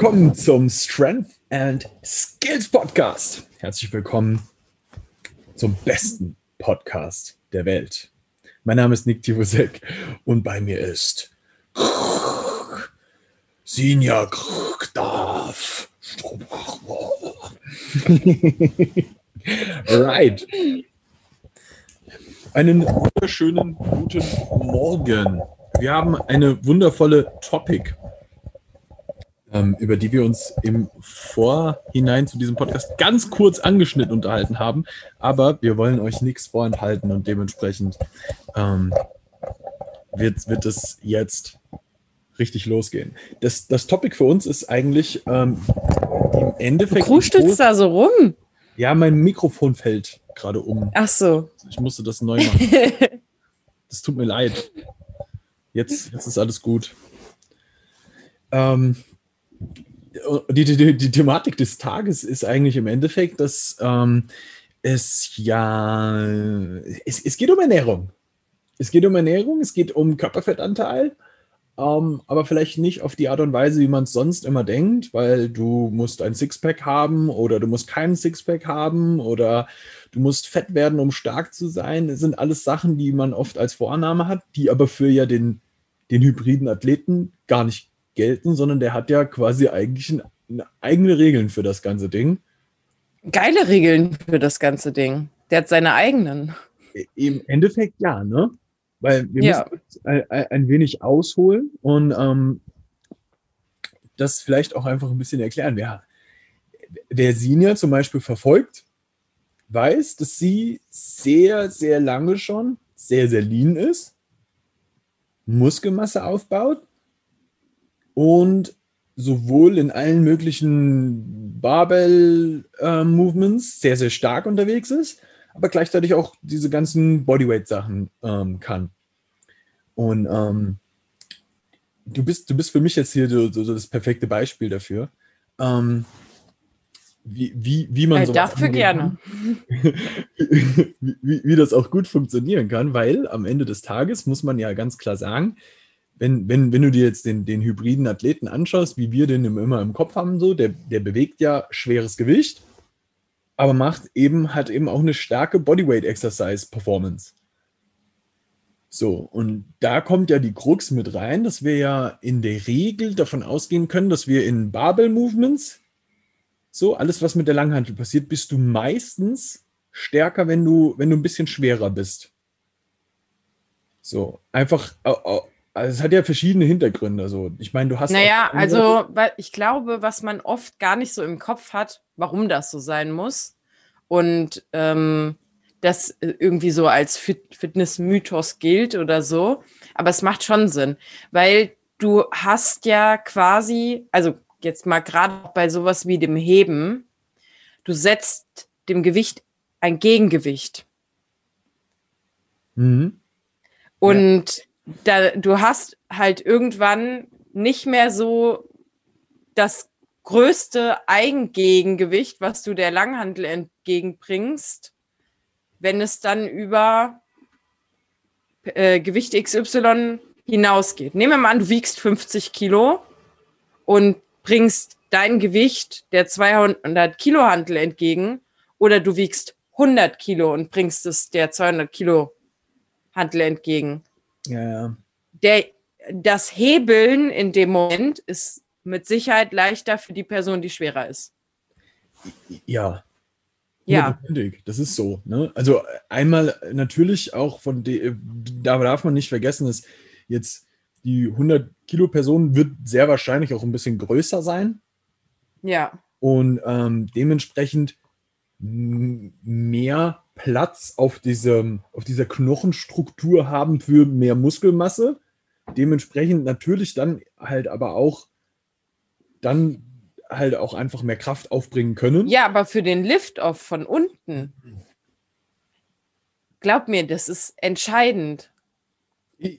willkommen zum Strength and Skills Podcast. Herzlich willkommen zum besten Podcast der Welt. Mein Name ist Nick Tivosek und bei mir ist Sinja Darf. right. Einen wunderschönen guten Morgen. Wir haben eine wundervolle Topic ähm, über die wir uns im Vorhinein zu diesem Podcast ganz kurz angeschnitten unterhalten haben. Aber wir wollen euch nichts vorenthalten und dementsprechend ähm, wird, wird es jetzt richtig losgehen. Das, das Topic für uns ist eigentlich ähm, im Endeffekt. Du krustelst da so rum. Ja, mein Mikrofon fällt gerade um. Ach so. Ich musste das neu machen. das tut mir leid. Jetzt, jetzt ist alles gut. Ähm, die, die, die, Thematik des Tages ist eigentlich im Endeffekt, dass ähm, es ja, es, es geht um Ernährung. Es geht um Ernährung, es geht um Körperfettanteil, ähm, aber vielleicht nicht auf die Art und Weise, wie man es sonst immer denkt, weil du musst ein Sixpack haben oder du musst keinen Sixpack haben oder du musst fett werden, um stark zu sein. Das sind alles Sachen, die man oft als Vorannahme hat, die aber für ja den, den hybriden Athleten gar nicht gelten, sondern der hat ja quasi eigentlich ein, eine eigene Regeln für das ganze Ding. Geile Regeln für das ganze Ding. Der hat seine eigenen. Im Endeffekt ja, ne? Weil wir ja. müssen ein, ein, wenig ausholen und ähm, das vielleicht auch einfach ein bisschen erklären. Wer, wer Sinja zum Beispiel verfolgt, weiß, dass sie sehr, sehr lange schon sehr, sehr lean ist, Muskelmasse aufbaut und sowohl in allen möglichen Barbell-Movements äh, sehr, sehr stark unterwegs ist, aber gleichzeitig auch diese ganzen Bodyweight-Sachen ähm, kann. Und ähm, du, bist, du bist für mich jetzt hier so, so, das perfekte Beispiel dafür. Ähm, wie, wie, wie man so. Dafür gerne. wie, wie, wie das auch gut funktionieren kann, weil am Ende des Tages muss man ja ganz klar sagen, wenn, wenn, wenn du dir jetzt den, den hybriden Athleten anschaust, wie wir den immer im Kopf haben, so, der, der bewegt ja schweres Gewicht, aber macht eben, hat eben auch eine starke Bodyweight Exercise Performance. So, und da kommt ja die Krux mit rein, dass wir ja in der Regel davon ausgehen können, dass wir in Barbell Movements, so alles, was mit der Langhantel passiert, bist du meistens stärker, wenn du, wenn du ein bisschen schwerer bist. So, einfach also es hat ja verschiedene Hintergründe. Also ich meine, du hast. Naja, also ich glaube, was man oft gar nicht so im Kopf hat, warum das so sein muss. Und ähm, das irgendwie so als Fit Fitness-Mythos gilt oder so. Aber es macht schon Sinn, weil du hast ja quasi, also jetzt mal gerade bei sowas wie dem Heben, du setzt dem Gewicht ein Gegengewicht. Mhm. Und ja da, du hast halt irgendwann nicht mehr so das größte Eigengegengewicht, was du der Langhandel entgegenbringst, wenn es dann über äh, Gewicht XY hinausgeht. Nehmen wir mal an, du wiegst 50 Kilo und bringst dein Gewicht der 200 Kilo Handel entgegen oder du wiegst 100 Kilo und bringst es der 200 Kilo Handel entgegen. Ja, ja. Der, das Hebeln in dem Moment ist mit Sicherheit leichter für die Person, die schwerer ist. Ja. Ja. Das ist so. Ne? Also einmal natürlich auch von de, da darf man nicht vergessen, dass jetzt die 100 Kilo Person wird sehr wahrscheinlich auch ein bisschen größer sein. Ja. Und ähm, dementsprechend mehr Platz auf, diesem, auf dieser Knochenstruktur haben für mehr Muskelmasse. Dementsprechend natürlich dann halt aber auch dann halt auch einfach mehr Kraft aufbringen können. Ja, aber für den Lift-Off von unten, glaub mir, das ist entscheidend.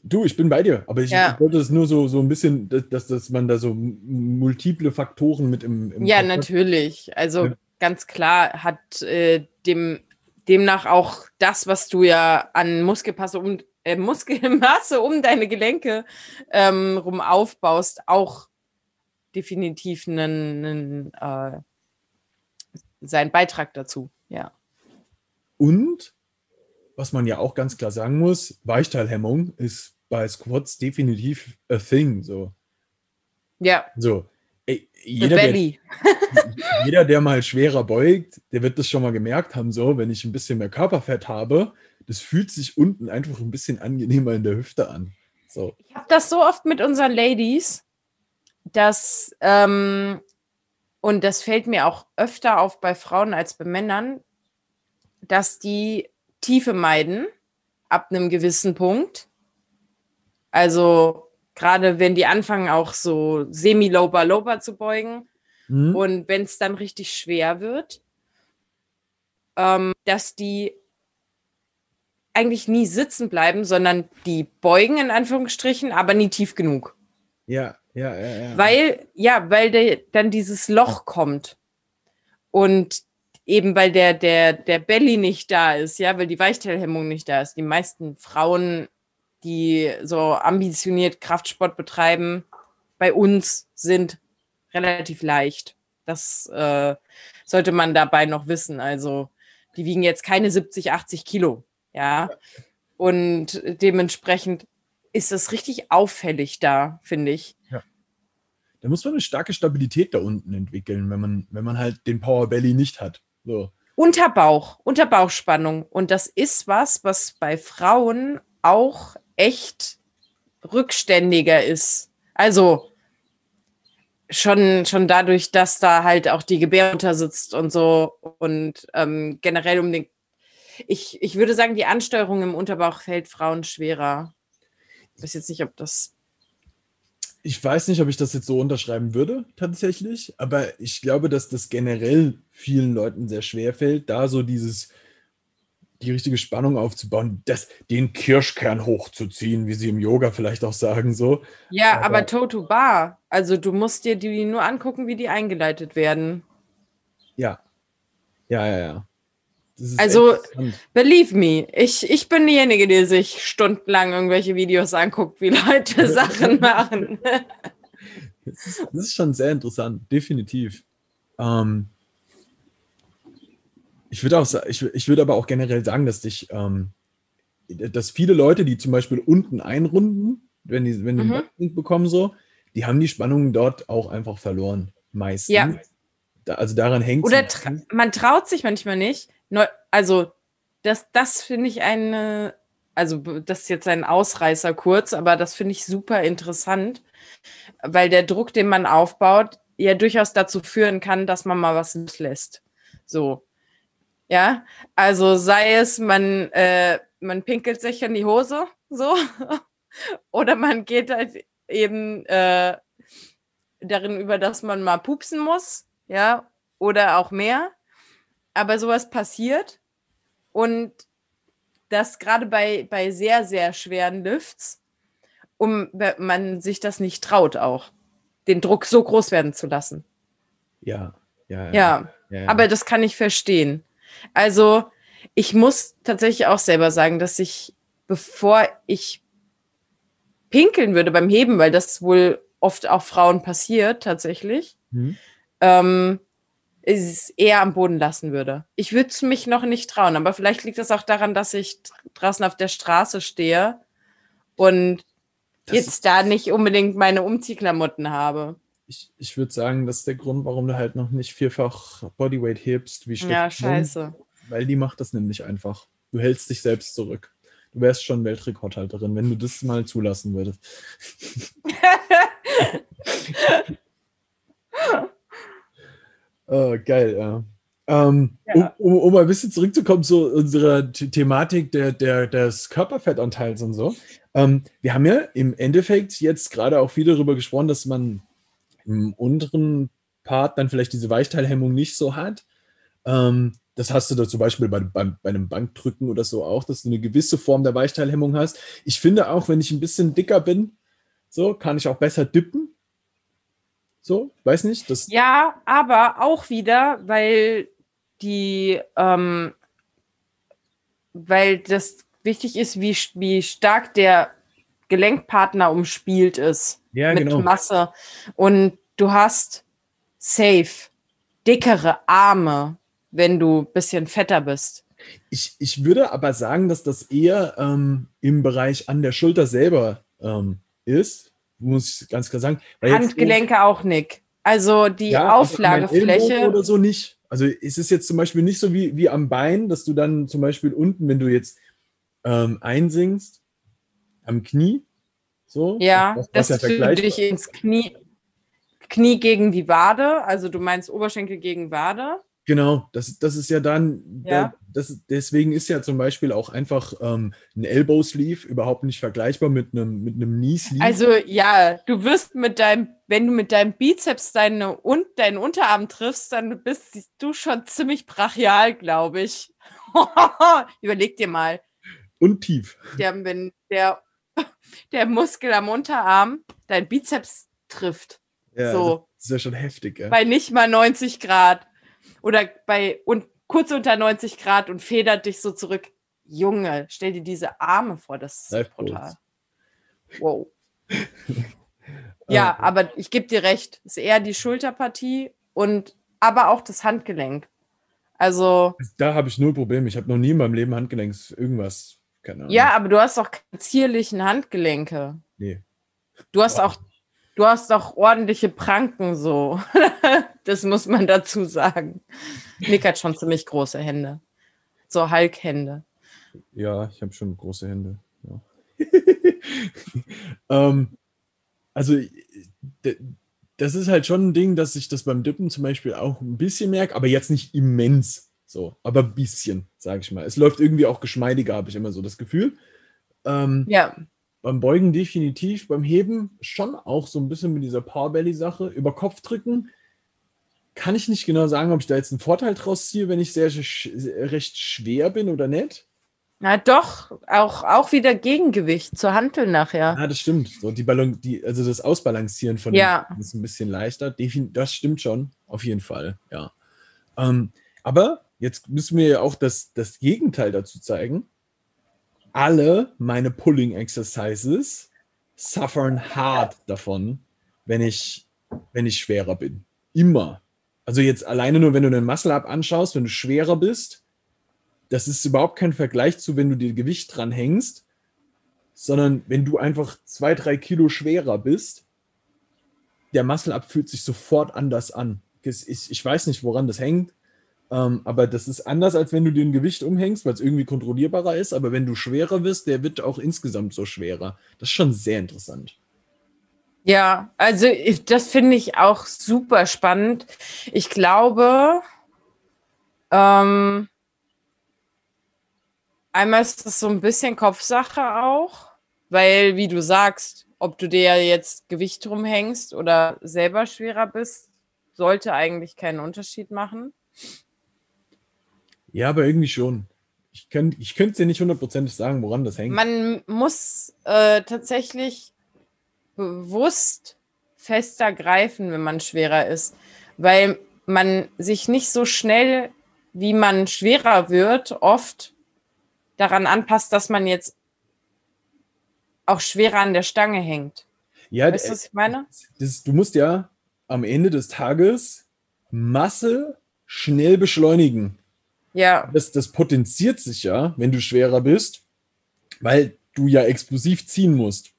Du, ich bin bei dir, aber ich, ja. ich wollte es nur so, so ein bisschen, dass, dass man da so multiple Faktoren mit im, im Ja, Kopf natürlich. Also ja. ganz klar hat äh, dem demnach auch das, was du ja an Muskelmasse um, äh, Muskelmasse um deine Gelenke ähm, rum aufbaust, auch definitiv einen, einen äh, seinen Beitrag dazu, ja. Und was man ja auch ganz klar sagen muss, Weichteilhemmung ist bei Squats definitiv a thing. So. Ja. So. Ey, jeder, der, jeder, der mal schwerer beugt, der wird das schon mal gemerkt haben, so, wenn ich ein bisschen mehr Körperfett habe, das fühlt sich unten einfach ein bisschen angenehmer in der Hüfte an. So. Ich habe das so oft mit unseren Ladies, dass, ähm, und das fällt mir auch öfter auf bei Frauen als bei Männern, dass die Tiefe meiden ab einem gewissen Punkt. Also gerade wenn die anfangen auch so semi-lower-lower zu beugen mhm. und wenn es dann richtig schwer wird, ähm, dass die eigentlich nie sitzen bleiben, sondern die beugen in Anführungsstrichen, aber nie tief genug. Ja, ja, ja, ja. Weil, ja, weil der, dann dieses Loch kommt. Und eben weil der, der, der Belly nicht da ist, ja, weil die Weichteilhemmung nicht da ist. Die meisten Frauen, die so ambitioniert Kraftsport betreiben, bei uns sind relativ leicht. Das äh, sollte man dabei noch wissen. Also die wiegen jetzt keine 70, 80 Kilo. Ja. Und dementsprechend ist das richtig auffällig da, finde ich. Ja. Da muss man eine starke Stabilität da unten entwickeln, wenn man, wenn man halt den Power Belly nicht hat. So. Unterbauch, Unterbauchspannung. Und das ist was, was bei Frauen auch echt rückständiger ist. Also schon, schon dadurch, dass da halt auch die Gebärmutter sitzt und so und ähm, generell um den ich, ich würde sagen, die Ansteuerung im Unterbauch fällt Frauen schwerer. Ich weiß jetzt nicht, ob das. Ich weiß nicht, ob ich das jetzt so unterschreiben würde, tatsächlich, aber ich glaube, dass das generell vielen Leuten sehr schwer fällt, da so dieses, die richtige Spannung aufzubauen, das, den Kirschkern hochzuziehen, wie sie im Yoga vielleicht auch sagen, so. Ja, aber, aber toe to bar. Also du musst dir die nur angucken, wie die eingeleitet werden. Ja. Ja, ja, ja. Also, believe me, ich, ich bin diejenige, die sich stundenlang irgendwelche Videos anguckt, wie Leute Sachen machen. Das ist, das ist, schon sehr interessant, definitiv. Ähm, ich würde auch, ich, ich würde aber auch generell sagen, dass dich, ähm, dass viele Leute, die zum Beispiel unten einrunden, wenn die, wenn die mhm. einen bekommen, so, die haben die Spannungen dort auch einfach verloren. Meistens. Ja. Da, also daran hängt Oder tra man traut sich manchmal nicht, Neu also, das, das finde ich eine, also das ist jetzt ein Ausreißer kurz, aber das finde ich super interessant, weil der Druck, den man aufbaut, ja durchaus dazu führen kann, dass man mal was loslässt. So. Ja, also sei es, man, äh, man pinkelt sich in die Hose, so, oder man geht halt eben äh, darin über, dass man mal pupsen muss, ja, oder auch mehr aber sowas passiert und das gerade bei, bei sehr, sehr schweren Lifts, um man sich das nicht traut auch, den Druck so groß werden zu lassen. Ja, ja, ja. ja, ja, aber das kann ich verstehen. Also ich muss tatsächlich auch selber sagen, dass ich, bevor ich pinkeln würde beim Heben, weil das wohl oft auch Frauen passiert tatsächlich, hm. ähm, es eher am Boden lassen würde. Ich würde es mich noch nicht trauen, aber vielleicht liegt das auch daran, dass ich draußen auf der Straße stehe und das jetzt da nicht unbedingt meine Umziehklamotten habe. Ich, ich würde sagen, das ist der Grund, warum du halt noch nicht vierfach Bodyweight hebst, wie Stefan. Ja, scheiße. Weil die macht das nämlich einfach. Du hältst dich selbst zurück. Du wärst schon Weltrekordhalterin, wenn du das mal zulassen würdest. Oh, geil, ja. Ähm, ja. Um, um, um, ein bisschen zurückzukommen zu unserer Thematik der, der, des Körperfettanteils und so. Ähm, wir haben ja im Endeffekt jetzt gerade auch viel darüber gesprochen, dass man im unteren Part dann vielleicht diese Weichteilhemmung nicht so hat. Ähm, das hast du da zum Beispiel bei, bei, bei, einem Bankdrücken oder so auch, dass du eine gewisse Form der Weichteilhemmung hast. Ich finde auch, wenn ich ein bisschen dicker bin, so kann ich auch besser dippen. So, weiß nicht. Das ja, aber auch wieder, weil die, ähm, weil das wichtig ist, wie, wie stark der Gelenkpartner umspielt ist ja, mit genau. Masse. Und du hast safe dickere Arme, wenn du ein bisschen fetter bist. Ich, ich würde aber sagen, dass das eher ähm, im Bereich an der Schulter selber ähm, ist, muss ich ganz klar sagen. Handgelenke so, auch, Nick. Also die ja, Auflagefläche. Oder so nicht. Also ist es jetzt zum Beispiel nicht so wie, wie am Bein, dass du dann zum Beispiel unten, wenn du jetzt ähm, einsinkst, am Knie, so. Ja, das, das ja du dich ins Knie, Knie gegen die Wade, also du meinst Oberschenkel gegen Wade. Genau, das, das ist ja dann, ja. Das, deswegen ist ja zum Beispiel auch einfach ähm, ein Elbow Sleeve überhaupt nicht vergleichbar mit einem, mit einem Knee Sleeve. Also ja, du wirst mit deinem, wenn du mit deinem Bizeps deine, und, deinen Unterarm triffst, dann bist du schon ziemlich brachial, glaube ich. Überleg dir mal. Und tief. Der, wenn der, der Muskel am Unterarm dein Bizeps trifft. Ja, so. das ist ja schon heftig. Ja. Bei nicht mal 90 Grad oder bei und kurz unter 90 Grad und federt dich so zurück. Junge, stell dir diese Arme vor, das ist Life brutal. Wow. ja, aber ich gebe dir recht, ist eher die Schulterpartie und aber auch das Handgelenk. Also. Da habe ich null Probleme. Ich habe noch nie in meinem Leben Handgelenks irgendwas. Keine Ahnung. Ja, aber du hast doch keine zierlichen Handgelenke. Nee. Du hast auch Du hast doch ordentliche Pranken so. das muss man dazu sagen. Nick hat schon ziemlich große Hände. So Hulk-Hände. Ja, ich habe schon große Hände. Ja. ähm, also, das ist halt schon ein Ding, dass ich das beim Dippen zum Beispiel auch ein bisschen merke, aber jetzt nicht immens. So, aber ein bisschen, sage ich mal. Es läuft irgendwie auch geschmeidiger, habe ich immer so das Gefühl. Ähm, ja. Beim Beugen definitiv, beim Heben schon auch so ein bisschen mit dieser Powerbelly-Sache. Über Kopf drücken kann ich nicht genau sagen, ob ich da jetzt einen Vorteil draus ziehe, wenn ich sehr, sehr recht schwer bin oder nicht. Na doch, auch, auch wieder Gegengewicht zur Hantel nachher. Ja, das stimmt. So die Ballon, die, also das Ausbalancieren von ja. dem ist ein bisschen leichter. Das stimmt schon, auf jeden Fall, ja. Ähm, aber jetzt müssen wir ja auch das, das Gegenteil dazu zeigen alle meine Pulling Exercises suffern hart davon, wenn ich, wenn ich schwerer bin. Immer. Also jetzt alleine nur, wenn du den Muscle Up anschaust, wenn du schwerer bist, das ist überhaupt kein Vergleich zu, wenn du dir Gewicht dran hängst, sondern wenn du einfach zwei, drei Kilo schwerer bist, der Muscle Up fühlt sich sofort anders an. Ich, ich weiß nicht, woran das hängt. Ähm, aber das ist anders, als wenn du dir ein Gewicht umhängst, weil es irgendwie kontrollierbarer ist. Aber wenn du schwerer wirst, der wird auch insgesamt so schwerer. Das ist schon sehr interessant. Ja, also ich, das finde ich auch super spannend. Ich glaube, ähm, einmal ist das so ein bisschen Kopfsache auch, weil, wie du sagst, ob du dir jetzt Gewicht rumhängst oder selber schwerer bist, sollte eigentlich keinen Unterschied machen. Ja, aber irgendwie schon. Ich könnte ich es dir nicht hundertprozentig sagen, woran das hängt. Man muss äh, tatsächlich bewusst fester greifen, wenn man schwerer ist, weil man sich nicht so schnell, wie man schwerer wird, oft daran anpasst, dass man jetzt auch schwerer an der Stange hängt. Ja, weißt du, was ich meine? Das, du musst ja am Ende des Tages Masse schnell beschleunigen. Ja. Das, das potenziert sich ja, wenn du schwerer bist, weil du ja explosiv ziehen musst.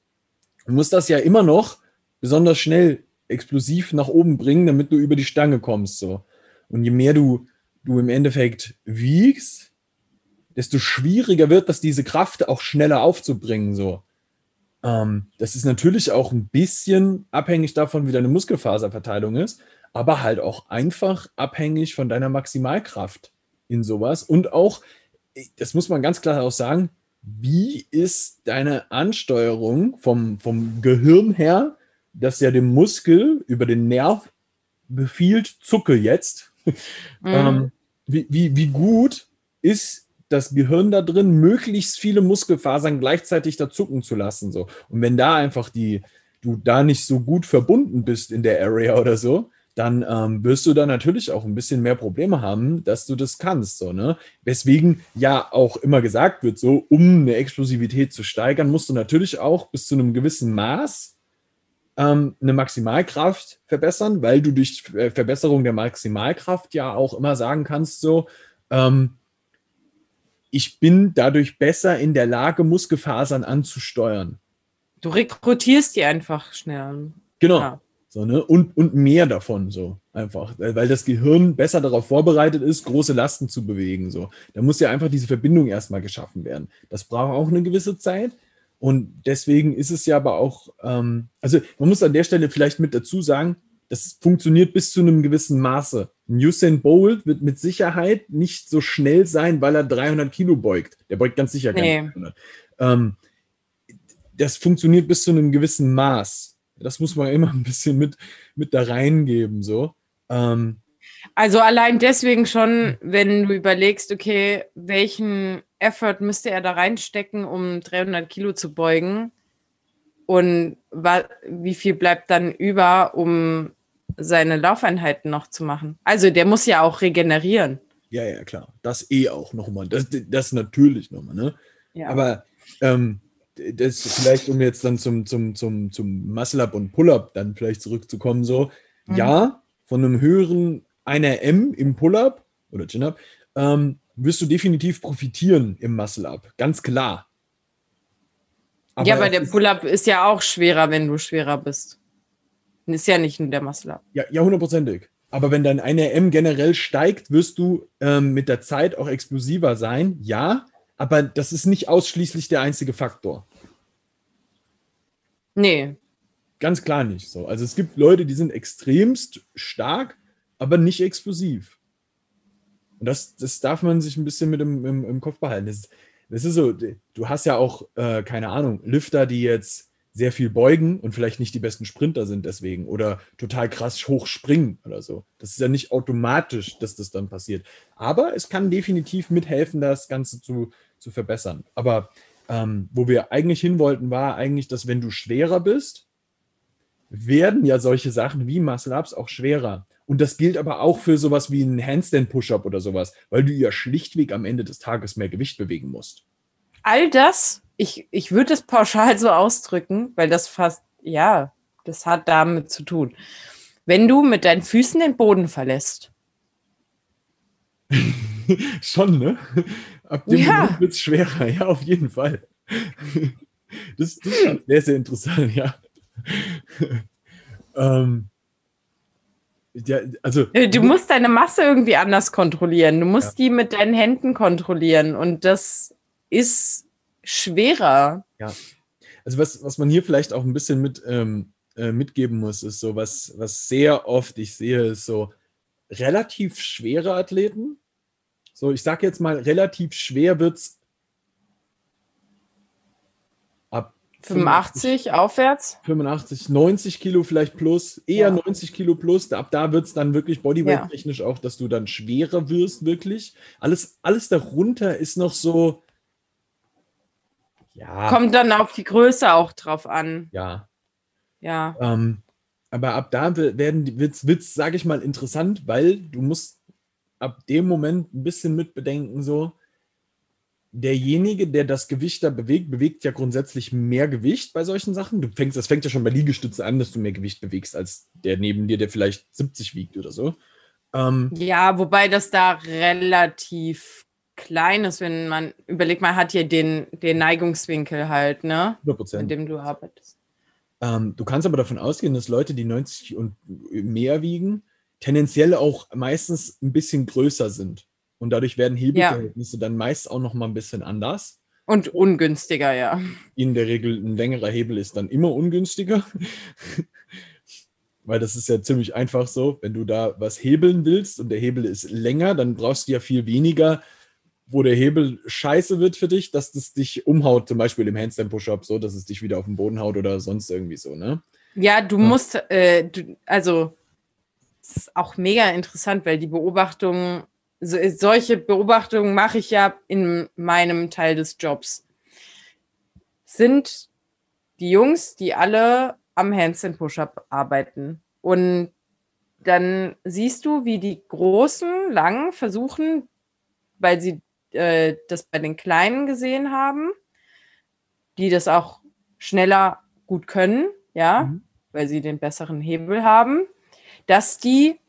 Du musst das ja immer noch besonders schnell explosiv nach oben bringen, damit du über die Stange kommst. So. Und je mehr du, du im Endeffekt wiegst, desto schwieriger wird das, diese Kraft auch schneller aufzubringen. So. Ähm, das ist natürlich auch ein bisschen abhängig davon, wie deine Muskelfaserverteilung ist, aber halt auch einfach abhängig von deiner Maximalkraft in sowas. Und auch, das muss man ganz klar auch sagen, wie ist deine Ansteuerung vom, vom Gehirn her, das ja dem Muskel über den Nerv befiehlt, zucke jetzt. Mhm. ähm, wie, wie, wie gut ist das Gehirn da drin, möglichst viele Muskelfasern gleichzeitig da zucken zu lassen. So. Und wenn da einfach die, du da nicht so gut verbunden bist in der Area oder so, dann ähm, wirst du da natürlich auch ein bisschen mehr Probleme haben, dass du das kannst. So, ne? Weswegen ja auch immer gesagt wird, so, um eine Explosivität zu steigern, musst du natürlich auch bis zu einem gewissen Maß ähm, eine Maximalkraft verbessern, weil du durch Verbesserung der Maximalkraft ja auch immer sagen kannst, so, ähm, ich bin dadurch besser in der Lage, Muskelfasern anzusteuern. Du rekrutierst die einfach schnell. Genau. Ja. So, ne? und, und mehr davon, so einfach, weil das Gehirn besser darauf vorbereitet ist, große Lasten zu bewegen. So. Da muss ja einfach diese Verbindung erstmal geschaffen werden. Das braucht auch eine gewisse Zeit. Und deswegen ist es ja aber auch, ähm, also man muss an der Stelle vielleicht mit dazu sagen, das funktioniert bis zu einem gewissen Maße. Usain Bolt wird mit Sicherheit nicht so schnell sein, weil er 300 Kilo beugt. Der beugt ganz sicher keine nee. 300. Ähm, das funktioniert bis zu einem gewissen Maß. Das muss man immer ein bisschen mit, mit da reingeben. So. Ähm, also allein deswegen schon, wenn du überlegst, okay, welchen Effort müsste er da reinstecken, um 300 Kilo zu beugen und wie viel bleibt dann über, um seine Laufeinheiten noch zu machen? Also der muss ja auch regenerieren. Ja, ja, klar. Das eh auch nochmal. Das, das natürlich nochmal, ne? Ja. Aber ähm, das vielleicht, um jetzt dann zum, zum, zum, zum Muscle-Up und Pull-Up dann vielleicht zurückzukommen, so, mhm. ja, von einem höheren einer M im Pull-Up oder Chin-Up, ähm, wirst du definitiv profitieren im Muscle-Up, ganz klar. Aber ja, aber der Pull-Up ist ja auch schwerer, wenn du schwerer bist. Ist ja nicht nur der Muscle-Up. Ja, ja, hundertprozentig. Aber wenn dein eine M generell steigt, wirst du ähm, mit der Zeit auch explosiver sein, ja. Aber das ist nicht ausschließlich der einzige Faktor. Nee. Ganz klar nicht so. Also es gibt Leute, die sind extremst stark, aber nicht explosiv. Und das, das darf man sich ein bisschen mit im, im, im Kopf behalten. Das, das, ist so, du hast ja auch, äh, keine Ahnung, Lifter, die jetzt sehr viel beugen und vielleicht nicht die besten Sprinter sind deswegen oder total krass hoch springen oder so. Das ist ja nicht automatisch, dass das dann passiert. Aber es kann definitiv mithelfen, das Ganze zu, zu verbessern. Aber ähm, wo wir eigentlich hin wollten, war eigentlich, dass wenn du schwerer bist, werden ja solche Sachen wie Muscle-Ups auch schwerer. Und das gilt aber auch für sowas wie ein Handstand-Push-Up oder sowas, weil du ja schlichtweg am Ende des Tages mehr Gewicht bewegen musst. All das ich, ich würde es pauschal so ausdrücken, weil das fast, ja, das hat damit zu tun. Wenn du mit deinen Füßen den Boden verlässt. Schon, ne? Ab dem ja. Moment wird es schwerer, ja, auf jeden Fall. Das, das ist sehr, sehr interessant, ja. ähm, ja, also, äh, du musst deine Masse irgendwie anders kontrollieren. Du musst ja. die mit deinen Händen kontrollieren. Und das ist schwerer. Ja. Also was, was man hier vielleicht auch ein bisschen mit, ähm, äh, mitgeben muss, ist so, was, was sehr oft ich sehe, ist so relativ schwere Athleten. So, ich sage jetzt mal, relativ schwer wird es ab 85 85, aufwärts. 85, 90 Kilo vielleicht plus, eher ja. 90 Kilo plus. Ab da wird es dann wirklich bodyweight-technisch ja. auch, dass du dann schwerer wirst, wirklich. Alles, alles darunter ist noch so, ja. Kommt dann auf die Größe auch drauf an. Ja. Ja. Ähm, aber ab da werden wird es, sage ich mal, interessant, weil du musst ab dem Moment ein bisschen mit bedenken, so, derjenige, der das Gewicht da bewegt, bewegt ja grundsätzlich mehr Gewicht bei solchen Sachen. Du fängst, das fängt ja schon bei Liegestütze an, dass du mehr Gewicht bewegst als der neben dir, der vielleicht 70 wiegt oder so. Ähm, ja, wobei das da relativ klein ist, wenn man überlegt, man hat hier den, den Neigungswinkel halt, ne? 100%. Mit dem du arbeitest. Ähm, du kannst aber davon ausgehen, dass Leute, die 90 und mehr wiegen, tendenziell auch meistens ein bisschen größer sind. Und dadurch werden Hebelverhältnisse ja. dann meist auch noch mal ein bisschen anders. Und ungünstiger, ja. In der Regel ein längerer Hebel ist dann immer ungünstiger. Weil das ist ja ziemlich einfach so, wenn du da was hebeln willst und der Hebel ist länger, dann brauchst du ja viel weniger wo der Hebel scheiße wird für dich, dass das dich umhaut, zum Beispiel im Handstand-Push-Up, so, dass es dich wieder auf den Boden haut oder sonst irgendwie so, ne? Ja, du ja. musst, äh, du, also, ist auch mega interessant, weil die Beobachtungen, so, solche Beobachtungen mache ich ja in meinem Teil des Jobs. Sind die Jungs, die alle am Handstand-Push-Up arbeiten. Und dann siehst du, wie die Großen, Langen versuchen, weil sie äh, das bei den Kleinen gesehen haben, die das auch schneller gut können, ja, mhm. weil sie den besseren Hebel haben, dass die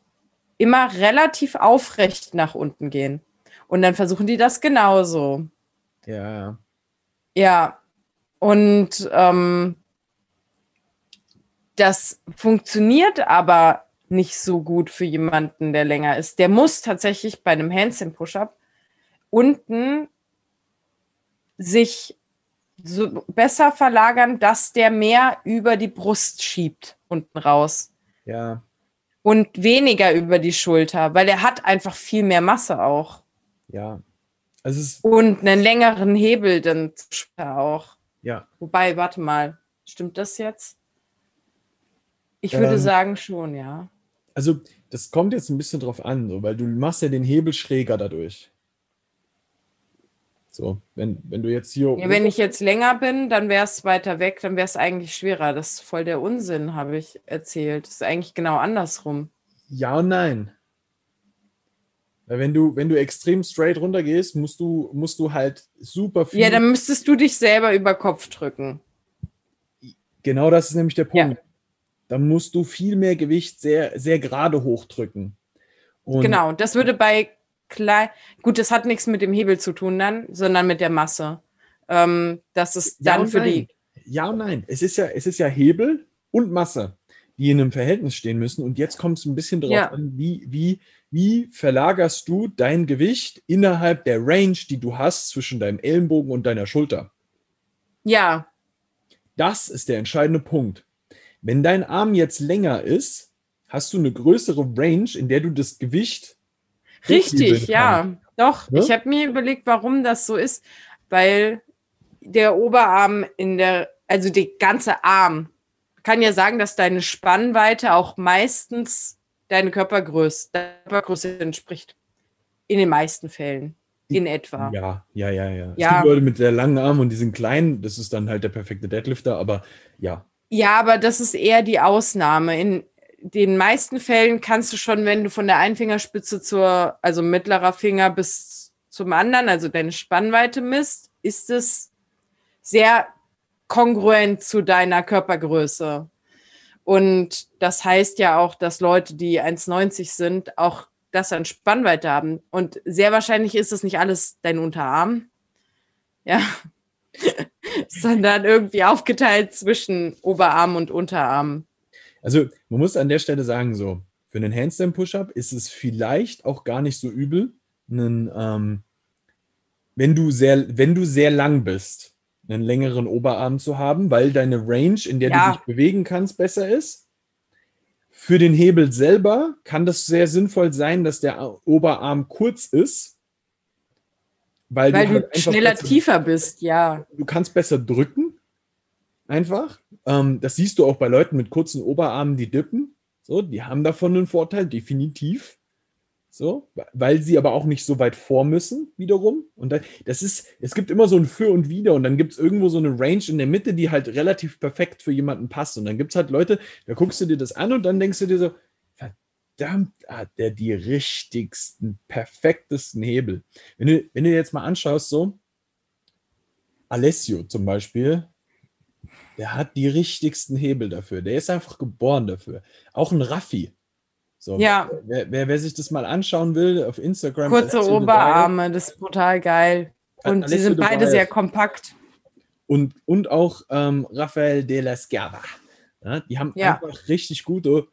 immer relativ aufrecht nach unten gehen. Und dann versuchen die das genauso. Ja. Ja. Und ähm, das funktioniert aber nicht so gut für jemanden, der länger ist. Der muss tatsächlich bei einem Handstand Push-Up unten sich so besser verlagern, dass der mehr über die Brust schiebt unten raus. Ja. Und weniger über die Schulter, weil er hat einfach viel mehr Masse auch. Ja. Also es ist, Und einen längeren Hebel dann auch. ja. Wobei, warte mal, stimmt das jetzt? Ich würde Ähm. sagen schon, ja. Also, das kommt jetzt ein bisschen drauf an, so, weil du machst ja den Hebel schräger dadurch. So, wenn, wenn du jetzt hier. ja. Wenn ich jetzt länger bin, dann wäre es weiter weg, dann wäre es eigentlich schwerer. Das ist voll der Unsinn, habe ich erzählt. Das ist eigentlich genau andersrum. Ja und nein. Weil wenn du, wenn du extrem straight runter gehst, musst du, musst du halt super viel. Ja, dann müsstest du dich selber über Kopf drücken. genau das ist nämlich der Ja. Punkt. Dann musst du viel mehr Gewicht sehr, sehr gerade hochdrücken. Und Genau, das würde bei klein. Gut, das hat nichts mit dem Hebel zu tun dann, sondern mit der Masse. Ähm, das ist Ja dann für nein. die. Ja und nein. Es ist ja, es ist ja Hebel und Masse, die in einem Verhältnis stehen müssen. Und jetzt kommt es ein bisschen darauf Ja. an, wie, wie, wie verlagerst du dein Gewicht innerhalb der Range, die du hast zwischen deinem Ellenbogen und deiner Schulter. Ja, Das ist der entscheidende Punkt. Wenn dein Arm jetzt länger ist, hast du eine größere Range, in der du das Gewicht richtig, ja. kannst. Doch, Ne? ich habe mir überlegt, warum das so ist, weil der Oberarm in der, also der ganze Arm, kann ja sagen, dass deine Spannweite auch meistens deine Körpergröße, deiner Körpergröße entspricht. In den meisten Fällen. In etwa. Ja, ja, ja, ja. Es Ja. gibt Leute mit sehr langen Armen und die sind klein, das ist dann halt der perfekte Deadlifter, aber ja. Ja, aber das ist eher die Ausnahme. In den meisten Fällen kannst du schon, wenn du von der einen Fingerspitze zur, also mittlerer Finger bis zum anderen, also deine Spannweite misst, ist es sehr kongruent zu deiner Körpergröße. Und das heißt ja auch, dass Leute, die 1,90 sind, auch das an Spannweite haben. Und sehr wahrscheinlich ist es nicht alles dein Unterarm. Ja. Sondern irgendwie aufgeteilt zwischen Oberarm und Unterarm. Also man muss an der Stelle sagen, so, für einen Handstand Push-Up ist es vielleicht auch gar nicht so übel, einen, ähm, wenn, du sehr, wenn du sehr lang bist, einen längeren Oberarm zu haben, weil deine Range, in der Ja. du dich bewegen kannst, besser ist. Für den Hebel selber kann das sehr sinnvoll sein, dass der Oberarm kurz ist, weil, Weil du, halt du schneller besser- tiefer bist, ja. du kannst besser drücken, einfach. Ähm, das siehst du auch bei Leuten mit kurzen Oberarmen, die dippen. So, die haben davon einen Vorteil, definitiv. So, weil sie aber auch nicht so weit vor müssen, wiederum. Und da, das ist, es gibt immer so ein Für und Wider und dann gibt es irgendwo so eine Range in der Mitte, die halt relativ perfekt für jemanden passt. Und dann gibt es halt Leute, da guckst du dir das an und dann denkst du dir so, verdammt, hat der die richtigsten, perfektesten Hebel. Wenn du, wenn du jetzt mal anschaust, so, Alessio zum Beispiel, der hat die richtigsten Hebel dafür. Der ist einfach geboren dafür. Auch ein Raffi. So, Ja. Wer, wer, wer sich das mal anschauen will auf Instagram. Kurze Alessio Oberarme, das ist brutal geil. Und sie sind de beide sehr kompakt. Und, und auch ähm, Rafael de la Schiava. Ja, die haben Ja. einfach richtig gute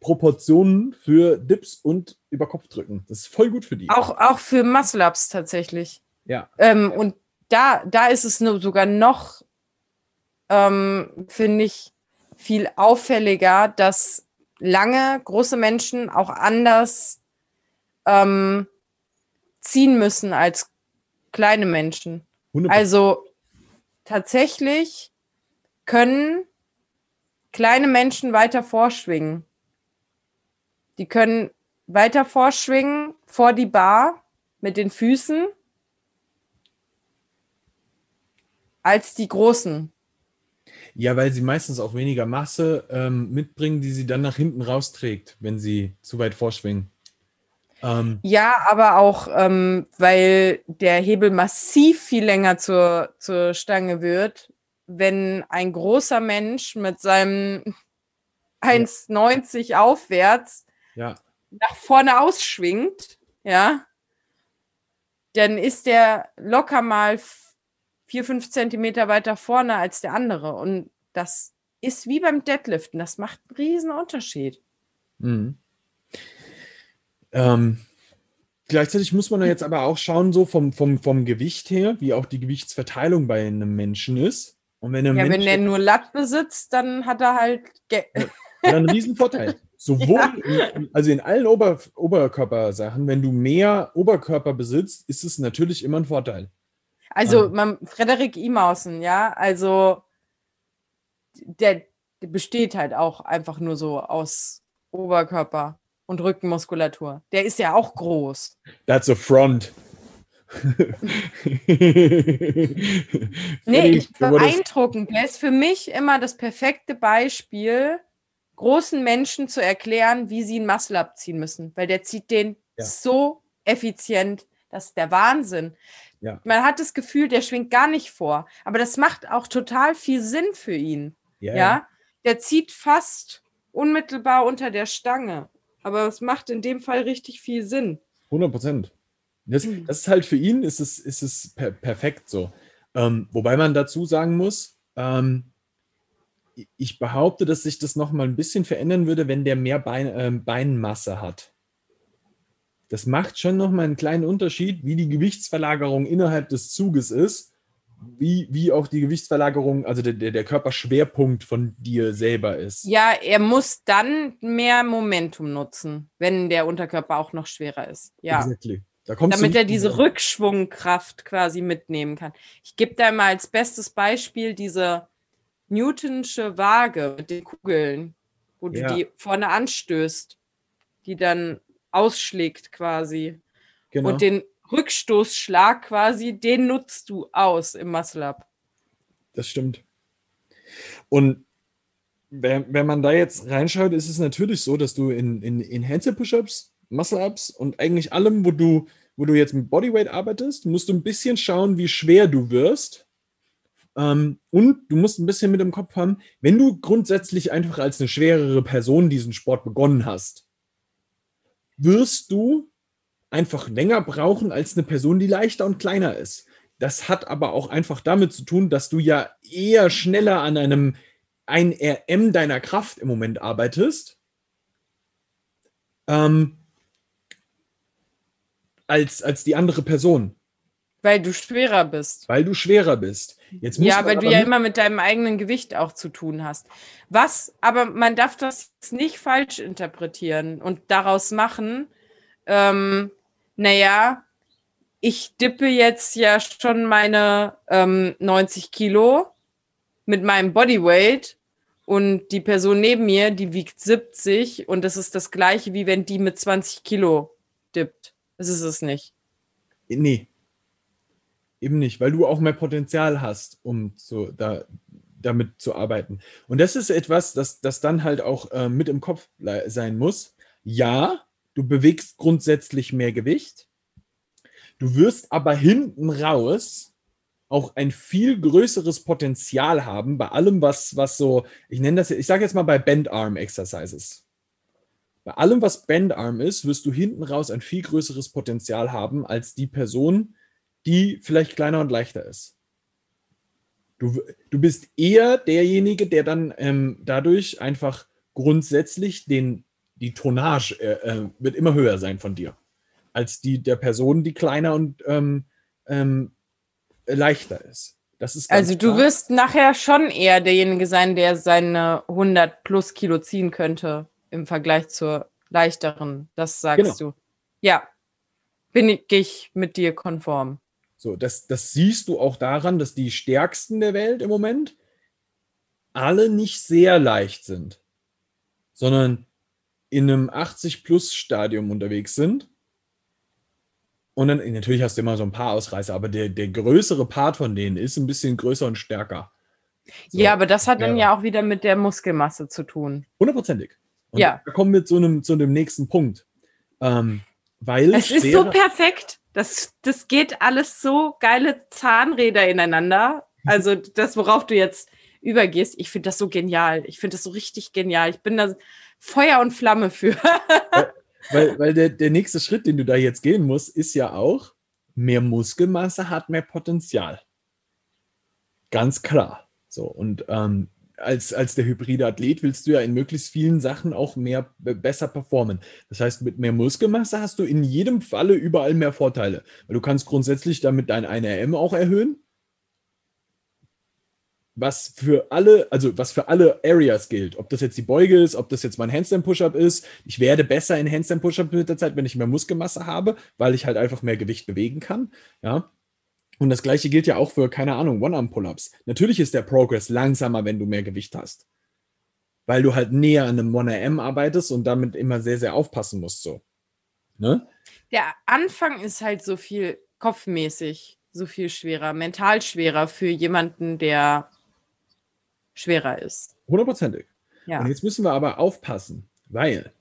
Proportionen für Dips und Überkopfdrücken. Das ist voll gut für die. Auch, auch für Muscle-Ups tatsächlich. Ja. Ähm, und da, da ist es nur sogar noch, ähm, finde ich, viel auffälliger, dass lange, große Menschen auch anders ähm, ziehen müssen als kleine Menschen. 100%. Also tatsächlich können kleine Menschen weiter vorschwingen. Die können weiter vorschwingen vor die Bar mit den Füßen als die Großen. Ja, weil sie meistens auch weniger Masse ähm, mitbringen, die sie dann nach hinten rausträgt, wenn sie zu weit vorschwingen. Ähm, Ja, aber auch, ähm, weil der Hebel massiv viel länger zur, zur Stange wird, wenn ein großer Mensch mit seinem 1,90 aufwärts Ja. nach vorne ausschwingt, ja, dann ist der locker mal vier, fünf Zentimeter weiter vorne als der andere. Und das ist wie beim Deadliften. Das macht einen riesen Unterschied. Mhm. Ähm, gleichzeitig muss man ja jetzt aber auch schauen, so vom, vom, vom Gewicht her, wie auch die Gewichtsverteilung bei einem Menschen ist. Und wenn Ja, Mensch wenn der nur Latt besitzt, dann hat er halt. Ge hat einen riesen Vorteil. Sowohl, in, also in allen Ober, Oberkörpersachen, wenn du mehr Oberkörper besitzt, ist es natürlich immer ein Vorteil. Also, Ah. man, Frederik Imausen, ja, also der, der besteht halt auch einfach nur so aus Oberkörper und Rückenmuskulatur. Der ist ja auch groß. That's a front. Nee, ich, beeindruckend. Der ist für mich immer das perfekte Beispiel, großen Menschen zu erklären, wie sie einen Muscle abziehen müssen, weil der zieht den Ja. so effizient. Das ist der Wahnsinn. Ja. Man hat das Gefühl, der schwingt gar nicht vor. Aber das macht auch total viel Sinn für ihn. Ja, Ja, der zieht fast unmittelbar unter der Stange. Aber es macht in dem Fall richtig viel Sinn. 100 Prozent. Das, Mhm. das ist halt für ihn, ist es, ist es per perfekt so. Ähm, wobei man dazu sagen muss, ähm, ich behaupte, dass sich das noch mal ein bisschen verändern würde, wenn der mehr Bein, ähm, Beinmasse hat. Das macht schon noch mal einen kleinen Unterschied, wie die Gewichtsverlagerung innerhalb des Zuges ist, wie, wie auch die Gewichtsverlagerung, also der, der, Körperschwerpunkt von dir selber ist. Ja, er muss dann mehr Momentum nutzen, wenn der Unterkörper auch noch schwerer ist. Ja. Exactly. Da damit er diese drum. Rückschwungkraft quasi mitnehmen kann. Ich gebe da mal als bestes Beispiel diese Newtonsche Waage mit den Kugeln, wo Ja. du die vorne anstößt, die dann ausschlägt quasi. Genau. Und den Rückstoßschlag quasi, den nutzt du aus im Muscle Up. Das stimmt. Und wenn, wenn man da jetzt reinschaut, ist es natürlich so, dass du in, in, in Handstand Push-Ups, Muscle-Ups und eigentlich allem, wo du, wo du jetzt mit Bodyweight arbeitest, musst du ein bisschen schauen, wie schwer du wirst. Ähm, und du musst ein bisschen mit im Kopf haben, wenn du grundsätzlich einfach als eine schwerere Person diesen Sport begonnen hast, wirst du einfach länger brauchen als eine Person, die leichter und kleiner ist. Das hat aber auch einfach damit zu tun, dass du ja eher schneller an einem 1RM deiner Kraft im Moment arbeitest, ähm, als, als die andere Person, Weil du schwerer bist. weil du schwerer bist. Jetzt Ja, weil du ja immer mit deinem eigenen Gewicht auch zu tun hast. Was, aber man darf das nicht falsch interpretieren und daraus machen, ähm, naja, ich dippe jetzt ja schon meine ähm, 90 Kilo mit meinem Bodyweight und die Person neben mir, die wiegt 70 und das ist das gleiche, wie wenn die mit 20 Kilo dippt. Das ist es nicht. Nee. Eben nicht, weil du auch mehr Potenzial hast, um so da, damit zu arbeiten. Und das ist etwas, das, das dann halt auch äh, mit im Kopf sein muss. Ja, du bewegst grundsätzlich mehr Gewicht. Du wirst aber hinten raus auch ein viel größeres Potenzial haben bei allem, was, was so, ich nenne das, ich sage jetzt mal bei Bend Arm Exercises. Bei allem, was Bend Arm ist, wirst du hinten raus ein viel größeres Potenzial haben als die Person, die vielleicht kleiner und leichter ist. Du, du bist eher derjenige, der dann ähm, dadurch einfach grundsätzlich den, die Tonnage äh, äh, wird immer höher sein von dir, als die der Person, die kleiner und ähm, ähm, leichter ist. Das ist Also du klar. wirst nachher schon eher derjenige sein, der seine 100 plus Kilo ziehen könnte im Vergleich zur leichteren. Das sagst du. Ja, bin ich, ich mit dir konform. So, das, das siehst du auch daran, dass die stärksten der Welt im Moment alle nicht sehr leicht sind, sondern in einem 80-Plus-Stadium unterwegs sind. Und dann, natürlich hast du immer so ein paar Ausreißer, aber der, der größere Part von denen ist ein bisschen größer und stärker. So, ja, aber das hat dann ja. ja auch wieder mit der Muskelmasse zu tun. Hundertprozentig. Und Ja. da kommen wir zu einem, zu dem nächsten Punkt. Ähm, weil Es ist so perfekt. Das, das geht alles so geile Zahnräder ineinander. Also das, worauf du jetzt übergehst. Ich finde das so genial. Ich finde das so richtig genial. Ich bin da Feuer und Flamme für. weil weil der, der nächste Schritt, den du da jetzt gehen musst, ist ja auch, mehr Muskelmasse hat mehr Potenzial. Ganz klar. So, und ähm, als, als der hybride Athlet willst du ja in möglichst vielen Sachen auch mehr besser performen. Das heißt, mit mehr Muskelmasse hast du in jedem Falle überall mehr Vorteile. Weil du kannst grundsätzlich damit dein 1RM auch erhöhen. Was für alle, also was für alle Areas gilt. Ob das jetzt die Beuge ist, ob das jetzt mein Handstand Push-Up ist. Ich werde besser in Handstand Push-Up mit der Zeit, wenn ich mehr Muskelmasse habe, weil ich halt einfach mehr Gewicht bewegen kann. Ja. Und das gleiche gilt ja auch für, keine Ahnung, One-Arm-Pull-Ups. Natürlich ist der Progress langsamer, wenn du mehr Gewicht hast. Weil du halt näher an einem One-RM arbeitest und damit immer sehr, sehr aufpassen musst. So. Ne? Der Anfang ist halt so viel kopfmäßig, so viel schwerer, mental schwerer für jemanden, der schwerer ist. Hundertprozentig. Ja. Und jetzt müssen wir aber aufpassen, weil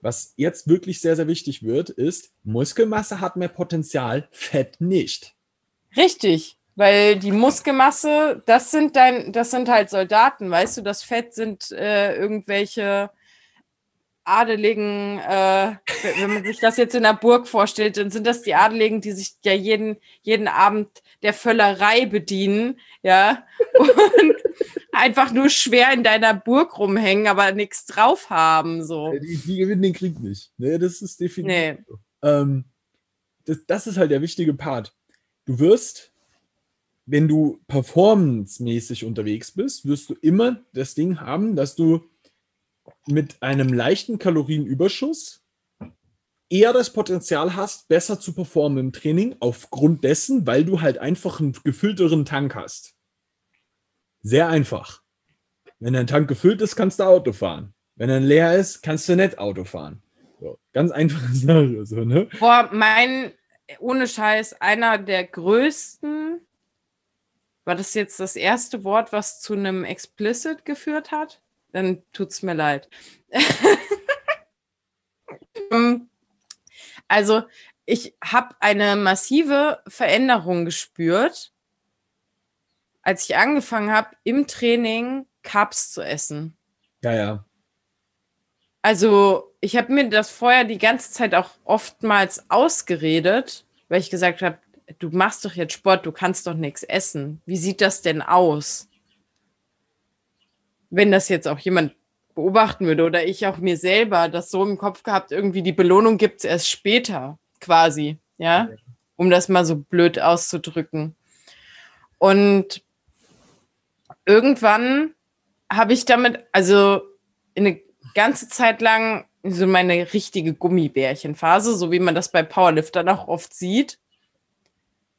was jetzt wirklich sehr, sehr wichtig wird, ist, Muskelmasse hat mehr Potenzial, Fett nicht. Richtig, weil die Muskelmasse, das sind dein, das sind halt Soldaten, weißt du, das Fett sind äh, irgendwelche Adeligen, äh, wenn man sich das jetzt in der Burg vorstellt, dann sind das die Adeligen, die sich ja jeden, jeden Abend der Völlerei bedienen, ja, und einfach nur schwer in deiner Burg rumhängen, aber nichts drauf haben, so. Die, die gewinnen den Krieg nicht, ne, das ist definitiv nee. so. Ähm, das, das ist halt der wichtige Part du wirst, wenn du performancemäßig unterwegs bist, wirst du immer das Ding haben, dass du mit einem leichten Kalorienüberschuss eher das Potenzial hast, besser zu performen im Training, aufgrund dessen, weil du halt einfach einen gefüllteren Tank hast. Sehr einfach. Wenn dein Tank gefüllt ist, kannst du Auto fahren. Wenn er leer ist, kannst du nicht Auto fahren. So, ganz einfache Sache. So, ne? Boah, mein ohne Scheiß einer der größten. War das jetzt das erste Wort, was zu einem Explicit geführt hat? Dann tut es mir leid. also, ich habe eine massive Veränderung gespürt, als ich angefangen habe, im Training Cups zu essen. Ja, ja. Also, ich habe mir das vorher die ganze Zeit auch oftmals ausgeredet, weil ich gesagt habe, du machst doch jetzt Sport, du kannst doch nichts essen. Wie sieht das denn aus? Wenn das jetzt auch jemand beobachten würde oder ich auch mir selber das so im Kopf gehabt, irgendwie die Belohnung gibt es erst später, quasi, ja, um das mal so blöd auszudrücken. Und irgendwann habe ich damit, also eine ganze Zeit lang so meine richtige Gummibärchenphase, so wie man das bei Powerliftern auch oft sieht.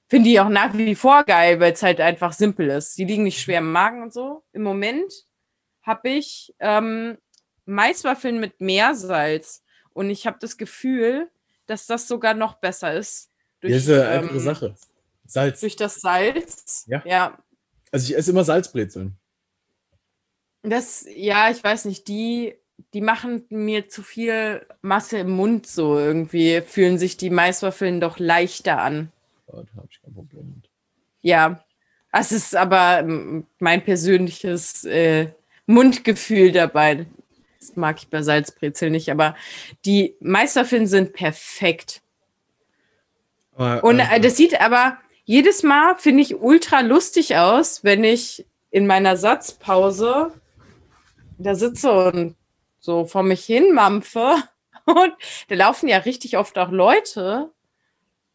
Finde ich auch nach wie vor geil, weil es halt einfach simpel ist. Die liegen nicht schwer im Magen und so. Im Moment habe ich ähm, Maiswaffeln mit Meersalz und ich habe das Gefühl, dass das sogar noch besser ist. Durch, das ist eine einfache ähm, Sache. Salz. Durch das Salz. Ja. ja. Also ich esse immer Salzbrezeln. Das, ja, ich weiß nicht, die die machen mir zu viel Masse im Mund so irgendwie. Fühlen sich die Maiswaffeln doch leichter an. Ja, da habe ich kein Problem mit. Ja, es ist aber mein persönliches äh, Mundgefühl dabei. Das mag ich bei Salzbrezel nicht, aber die Maiswaffeln sind perfekt. Aber, Und äh, das sieht aber jedes Mal, finde ich, ultra lustig aus, wenn ich in meiner Satzpause da sitze und so vor mich hin mampfe. Und da laufen ja richtig oft auch Leute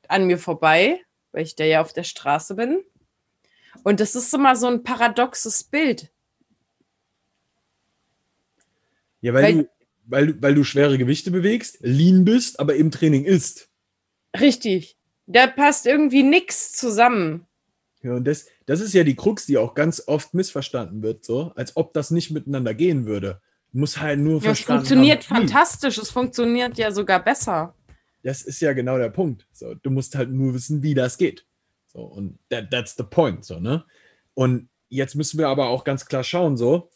an mir vorbei, weil ich da ja auf der Straße bin. Und das ist immer so ein paradoxes Bild. Ja, weil, weil, du, weil, weil du schwere Gewichte bewegst, lean bist, aber im Training isst. Richtig. Da passt irgendwie nichts zusammen. Ja, und das, das ist ja die Krux, die auch ganz oft missverstanden wird, so, als ob das nicht miteinander gehen würde. Muss halt nur ja, Es funktioniert haben, fantastisch, es funktioniert ja sogar besser. Das ist ja genau der Punkt. So, du musst halt nur wissen, wie das geht. So, und that, that's the point. So, ne? Und jetzt müssen wir aber auch ganz klar schauen, so,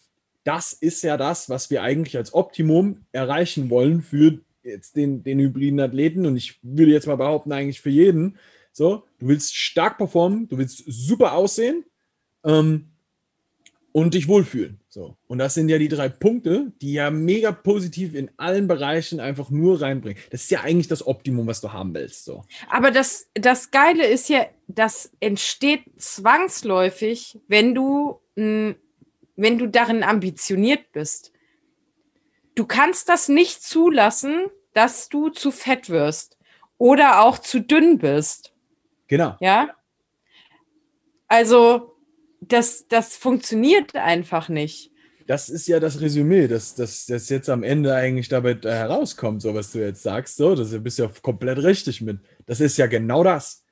das ist ja das, was wir eigentlich als Optimum erreichen wollen für jetzt den, den hybriden Athleten. Und ich würde jetzt mal behaupten, eigentlich für jeden. So, du willst stark performen, du willst super aussehen. Ähm, und dich wohlfühlen. So. Und das sind ja die drei Punkte, die ja mega positiv in allen Bereichen einfach nur reinbringen. Das ist ja eigentlich das Optimum, was du haben willst. So. Aber das, das Geile ist ja, das entsteht zwangsläufig, wenn du, wenn du darin ambitioniert bist. Du kannst das nicht zulassen, dass du zu fett wirst oder auch zu dünn bist. Genau. Ja. Also, das, das funktioniert einfach nicht. Das ist ja das Resümee, dass das jetzt am Ende eigentlich dabei äh, herauskommt, so was du jetzt sagst. So, das bist ja komplett richtig mit. Das ist ja genau das.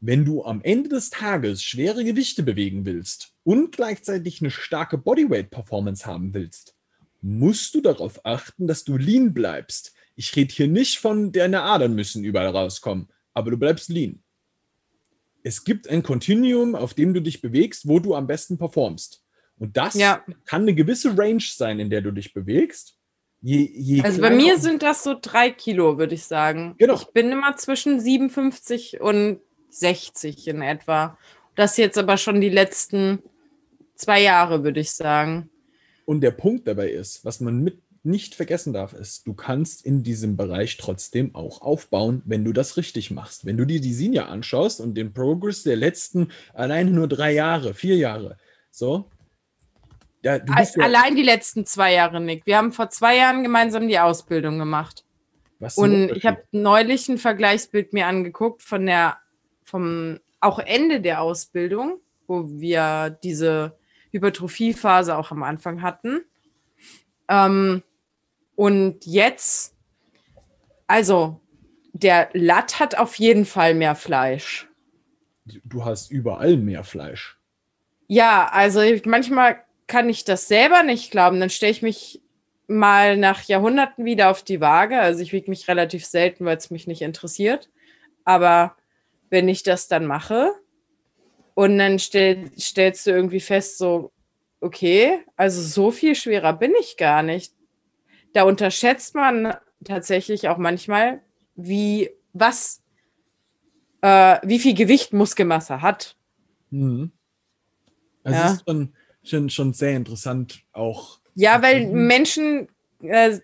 Wenn du am Ende des Tages schwere Gewichte bewegen willst und gleichzeitig eine starke Bodyweight-Performance haben willst, musst du darauf achten, dass du lean bleibst. Ich rede hier nicht von, deine Adern müssen überall rauskommen, aber du bleibst lean. Es gibt ein Continuum, auf dem du dich bewegst, wo du am besten performst. Und das ja. kann eine gewisse Range sein, in der du dich bewegst. Je, je also bei mir sind das so drei Kilo, würde ich sagen. Genau. Ich bin immer zwischen 57 und 60 in etwa. Das jetzt aber schon die letzten zwei Jahre, würde ich sagen. Und der Punkt dabei ist, was man mit nicht vergessen darf, ist, du kannst in diesem Bereich trotzdem auch aufbauen, wenn du das richtig machst. Wenn du dir die Sinja anschaust und den Progress der letzten alleine nur drei Jahre, vier Jahre, so. Ja, ja Allein die letzten zwei Jahre, Nick. Wir haben vor zwei Jahren gemeinsam die Ausbildung gemacht. und ich habe neulich ein Vergleichsbild mir angeguckt von der, vom auch Ende der Ausbildung, wo wir diese Hypertrophiephase auch am Anfang hatten. Ähm, und jetzt, also der Latt hat auf jeden Fall mehr Fleisch. Du hast überall mehr Fleisch. Ja, also manchmal kann ich das selber nicht glauben. Dann stelle ich mich mal nach Jahrhunderten wieder auf die Waage. Also ich wiege mich relativ selten, weil es mich nicht interessiert. Aber wenn ich das dann mache und dann stell, stellst du irgendwie fest, so, okay, also so viel schwerer bin ich gar nicht da unterschätzt man tatsächlich auch manchmal, wie was, äh, wie viel Gewicht Muskelmasse hat. Mhm. Also ja. ist schon, schon, schon sehr interessant auch. Ja, weil Menschen äh,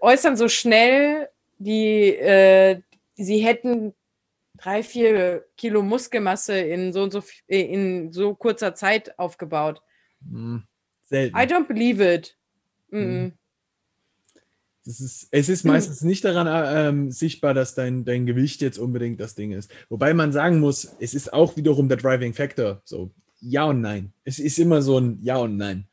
äußern so schnell, die äh, sie hätten drei, vier Kilo Muskelmasse in so und so in so kurzer Zeit aufgebaut. Mhm. Selten. I don't believe it. Mhm. Ist, es ist meistens nicht daran ähm, sichtbar, dass dein, dein Gewicht jetzt unbedingt das Ding ist. Wobei man sagen muss, es ist auch wiederum der Driving Factor. So, ja und nein. Es ist immer so ein Ja und Nein.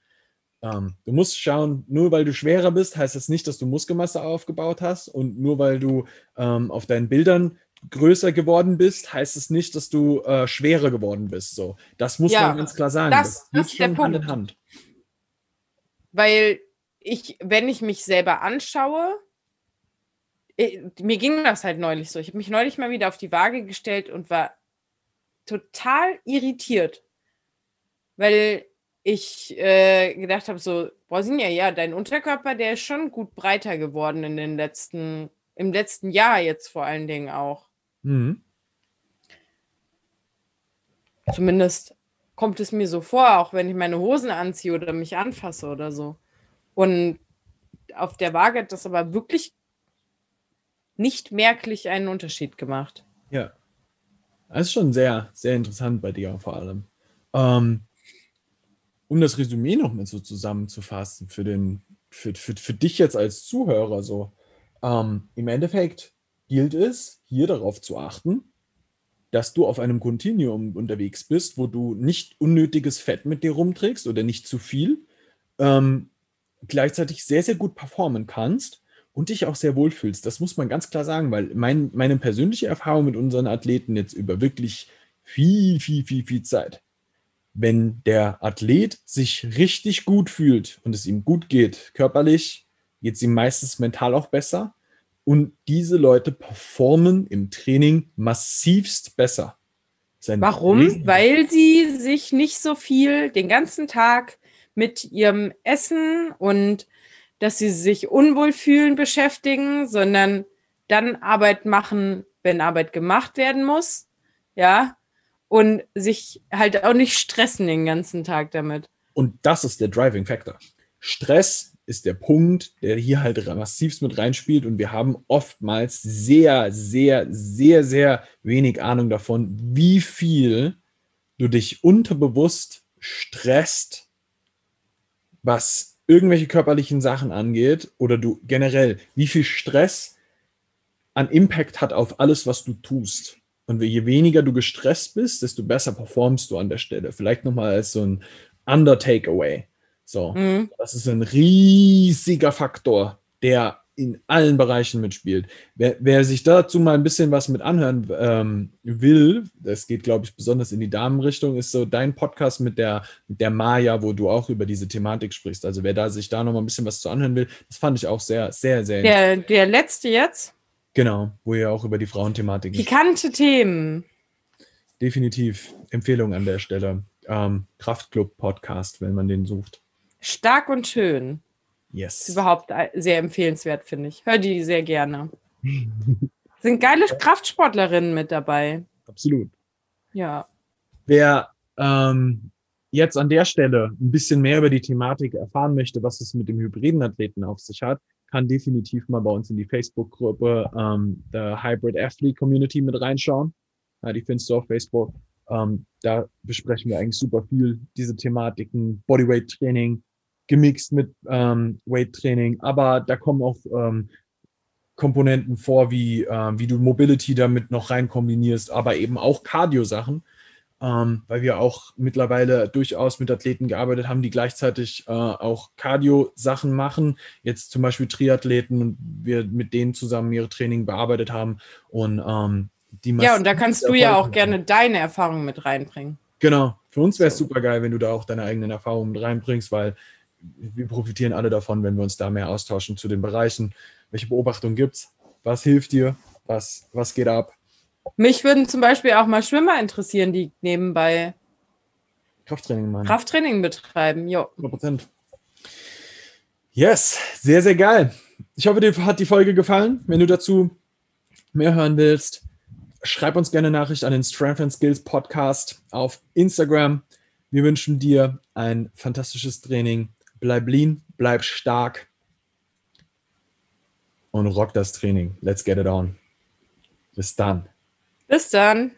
Ähm, du musst schauen, nur weil du schwerer bist, heißt das nicht, dass du Muskelmasse aufgebaut hast. Und nur weil du ähm, auf deinen Bildern größer geworden bist, heißt es nicht, dass du äh, schwerer geworden bist. So, das muss ja, man ganz klar sagen. Das, das, das ist schon Hand in Hand. Weil ich, wenn ich mich selber anschaue, ich, äh, mir ging das halt neulich so. Ich habe mich neulich mal wieder auf die Waage gestellt und war total irritiert, weil ich äh, gedacht habe, so, Brasilien, ja, dein Unterkörper, der ist schon gut breiter geworden in den letzten, im letzten Jahr jetzt vor allen Dingen auch. Mhm. Zumindest kommt es mir so vor, auch wenn ich meine Hosen anziehe oder mich anfasse oder so. Und auf der Waage hat das aber wirklich nicht merklich einen Unterschied gemacht. Ja. Das ist schon sehr, sehr interessant bei dir vor allem. Ähm, um das Resümee nochmal so zusammenzufassen für, den, für, für, für dich jetzt als Zuhörer so. Ähm, Im Endeffekt gilt es, hier darauf zu achten, dass du auf einem Kontinuum unterwegs bist, wo du nicht unnötiges Fett mit dir rumträgst oder nicht zu viel, ähm, gleichzeitig sehr, sehr gut performen kannst und dich auch sehr wohlfühlst. Das muss man ganz klar sagen, weil mein, meine persönliche Erfahrung mit unseren Athleten jetzt über wirklich viel, viel, viel, viel Zeit. Wenn der Athlet sich richtig gut fühlt und es ihm gut geht, körperlich, geht es ihm meistens mental auch besser. Und diese Leute performen im Training massivst besser. Warum? Weil sie sich nicht so viel den ganzen Tag mit ihrem Essen und dass sie sich unwohl fühlen beschäftigen, sondern dann Arbeit machen, wenn Arbeit gemacht werden muss. Ja. Und sich halt auch nicht stressen den ganzen Tag damit. Und das ist der Driving Factor. Stress ist der Punkt, der hier halt massivst mit reinspielt und wir haben oftmals sehr, sehr, sehr, sehr wenig Ahnung davon, wie viel du dich unterbewusst stresst, was irgendwelche körperlichen Sachen angeht oder du generell, wie viel Stress an Impact hat auf alles, was du tust. Und je weniger du gestresst bist, desto besser performst du an der Stelle. Vielleicht nochmal als so ein Under-Takeaway. So, mhm. das ist ein riesiger Faktor, der in allen Bereichen mitspielt. Wer, wer sich dazu mal ein bisschen was mit anhören ähm, will, das geht, glaube ich, besonders in die Damenrichtung, ist so dein Podcast mit der, mit der Maya, wo du auch über diese Thematik sprichst. Also wer da sich da noch mal ein bisschen was zu anhören will, das fand ich auch sehr, sehr, sehr Der, der letzte jetzt? Genau, wo ihr auch über die Frauenthematik. Pikante Themen. Definitiv Empfehlung an der Stelle. Ähm, Kraftclub-Podcast, wenn man den sucht. Stark und schön. Yes. Ist überhaupt sehr empfehlenswert, finde ich. Hör die sehr gerne. Sind geile Kraftsportlerinnen mit dabei. Absolut. Ja. Wer ähm, jetzt an der Stelle ein bisschen mehr über die Thematik erfahren möchte, was es mit dem hybriden Athleten auf sich hat, kann definitiv mal bei uns in die Facebook-Gruppe ähm, der Hybrid Athlete Community mit reinschauen. Ja, die findest du auf Facebook. Ähm, da besprechen wir eigentlich super viel diese Thematiken, Bodyweight Training, gemixt mit ähm, Weight Training, aber da kommen auch ähm, Komponenten vor, wie, äh, wie du Mobility damit noch rein kombinierst, aber eben auch Cardio-Sachen, ähm, weil wir auch mittlerweile durchaus mit Athleten gearbeitet haben, die gleichzeitig äh, auch Cardio-Sachen machen. Jetzt zum Beispiel Triathleten und wir mit denen zusammen ihre Training bearbeitet haben und ähm, die Ja, und da kannst du ja auch gerne deine Erfahrungen mit reinbringen. Genau. Für uns wäre es so. super geil, wenn du da auch deine eigenen Erfahrungen mit reinbringst, weil wir profitieren alle davon, wenn wir uns da mehr austauschen zu den Bereichen. Welche Beobachtungen gibt es? Was hilft dir? Was, was geht ab? Mich würden zum Beispiel auch mal Schwimmer interessieren, die nebenbei Krafttraining machen. Krafttraining betreiben, ja. 100%. Yes, sehr, sehr geil. Ich hoffe, dir hat die Folge gefallen. Wenn du dazu mehr hören willst, schreib uns gerne Nachricht an den Strength and Skills Podcast auf Instagram. Wir wünschen dir ein fantastisches Training bleib lean, bleib stark und rock das Training. Let's get it on. Bis dann. Bis dann.